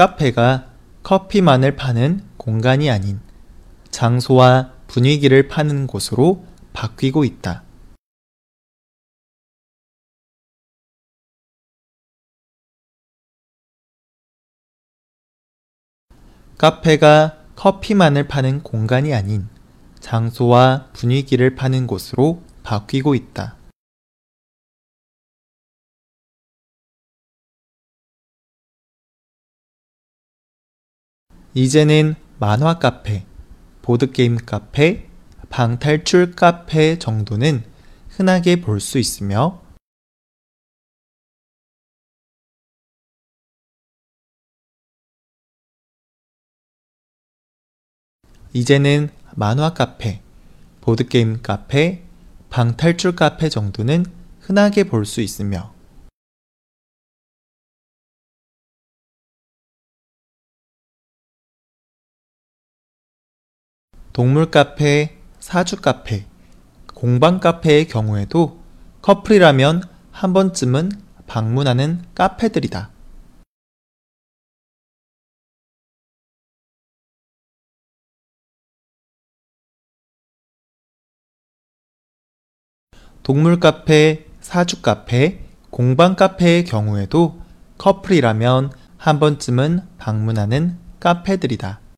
카페가 커피만을 파는 공간이 아닌 장소와 분위기를 파는 곳으로 바뀌고 있다. 카페가 커피만을 파는 공간이 아닌 장소와 분위기를 파는 곳으로 바뀌고 있다. 이제는 만화 카페, 보드게임 카페, 방탈출 카페 정도는 흔하게 볼 수 있으며 이제는 만화 카페, 보드게임 카페, 방탈출 카페 정도는 흔하게 볼 수 있으며 동물 카페, 사주 카페, 공방 카페의 경우에도 커플이라면 한 번쯤은 방문하는 카페들이다. 동물 카페, 사주 카페, 공방 카페의 경우에도 커플이라면 한 번쯤은 방문하는 카페들이다.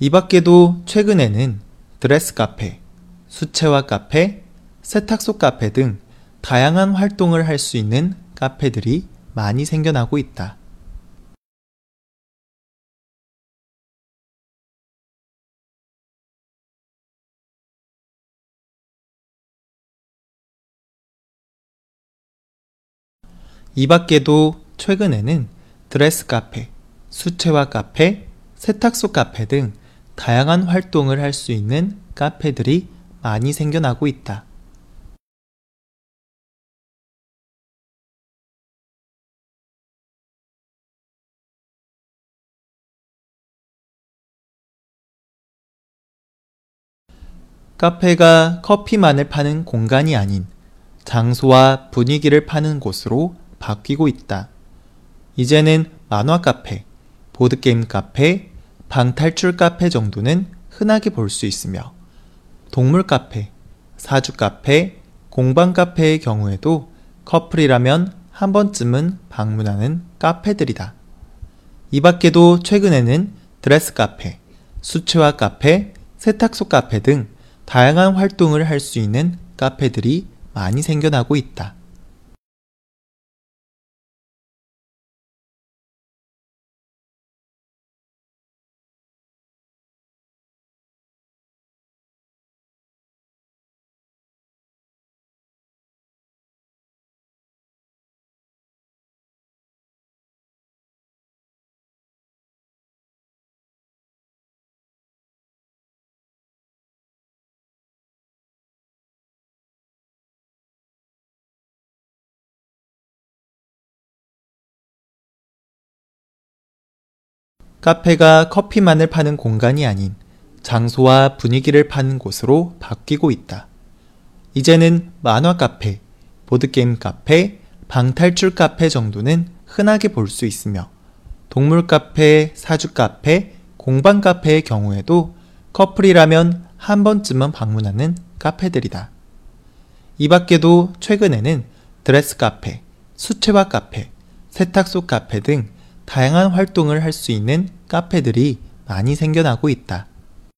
이 밖에도 최근에는 드레스 카페, 수채화 카페, 세탁소 카페 등 다양한 활동을 할 수 있는 카페들이 많이 생겨나고 있다. 이 밖에도 최근에는 드레스 카페, 수채화 카페, 세탁소 카페 등 다양한 활동을 할 수 있는 카페들이 많이 생겨나고 있다. 카페가 커피만을 파는 공간이 아닌 장소와 분위기를 파는 곳으로 바뀌고 있다. 이제는 만화 카페, 보드게임 카페, 방탈출 카페 정도는 흔하게 볼 수 있으며 동물 카페, 사주 카페, 공방 카페의 경우에도 커플이라면 한 번쯤은 방문하는 카페들이다. 이 밖에도 최근에는 드레스 카페, 수채화 카페, 세탁소 카페 등 다양한 활동을 할 수 있는 카페들이 많이 생겨나고 있다. 카페가 커피만을 파는 공간이 아닌 장소와 분위기를 파는 곳으로 바뀌고 있다. 이제는 만화 카페, 보드게임 카페, 방탈출 카페 정도는 흔하게 볼 수 있으며 동물 카페, 사주 카페, 공방 카페의 경우에도 커플이라면 한 번쯤은 방문하는 카페들이다. 이 밖에도 최근에는 드레스 카페, 수채화 카페, 세탁소 카페 등 다양한 활동을 할 수 있는 카페들이 많이 생겨나고 있다.